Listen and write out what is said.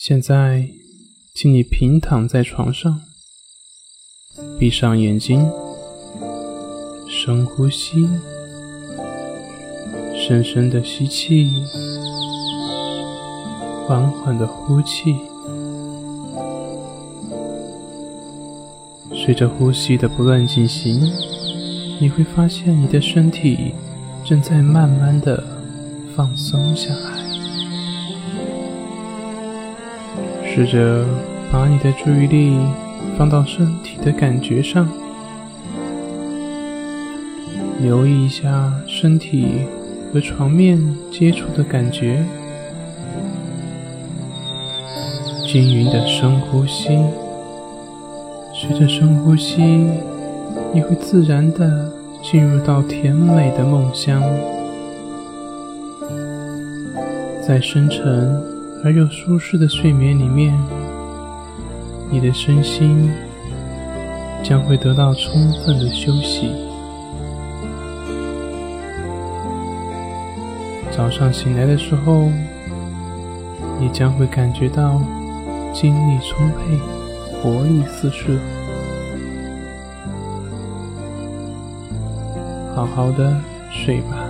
现在，请你平躺在床上，闭上眼睛，深呼吸，深深的吸气，缓缓的呼气。随着呼吸的不断进行，你会发现你的身体正在慢慢的放松下来。试着把你的注意力放到身体的感觉上，留意一下身体和床面接触的感觉，均匀的深呼吸。随着深呼吸，你会自然的进入到甜美的梦乡，在深沉而又舒适的睡眠里面，你的身心将会得到充分的休息。早上醒来的时候，你将会感觉到精力充沛。活力四射，好好的睡吧。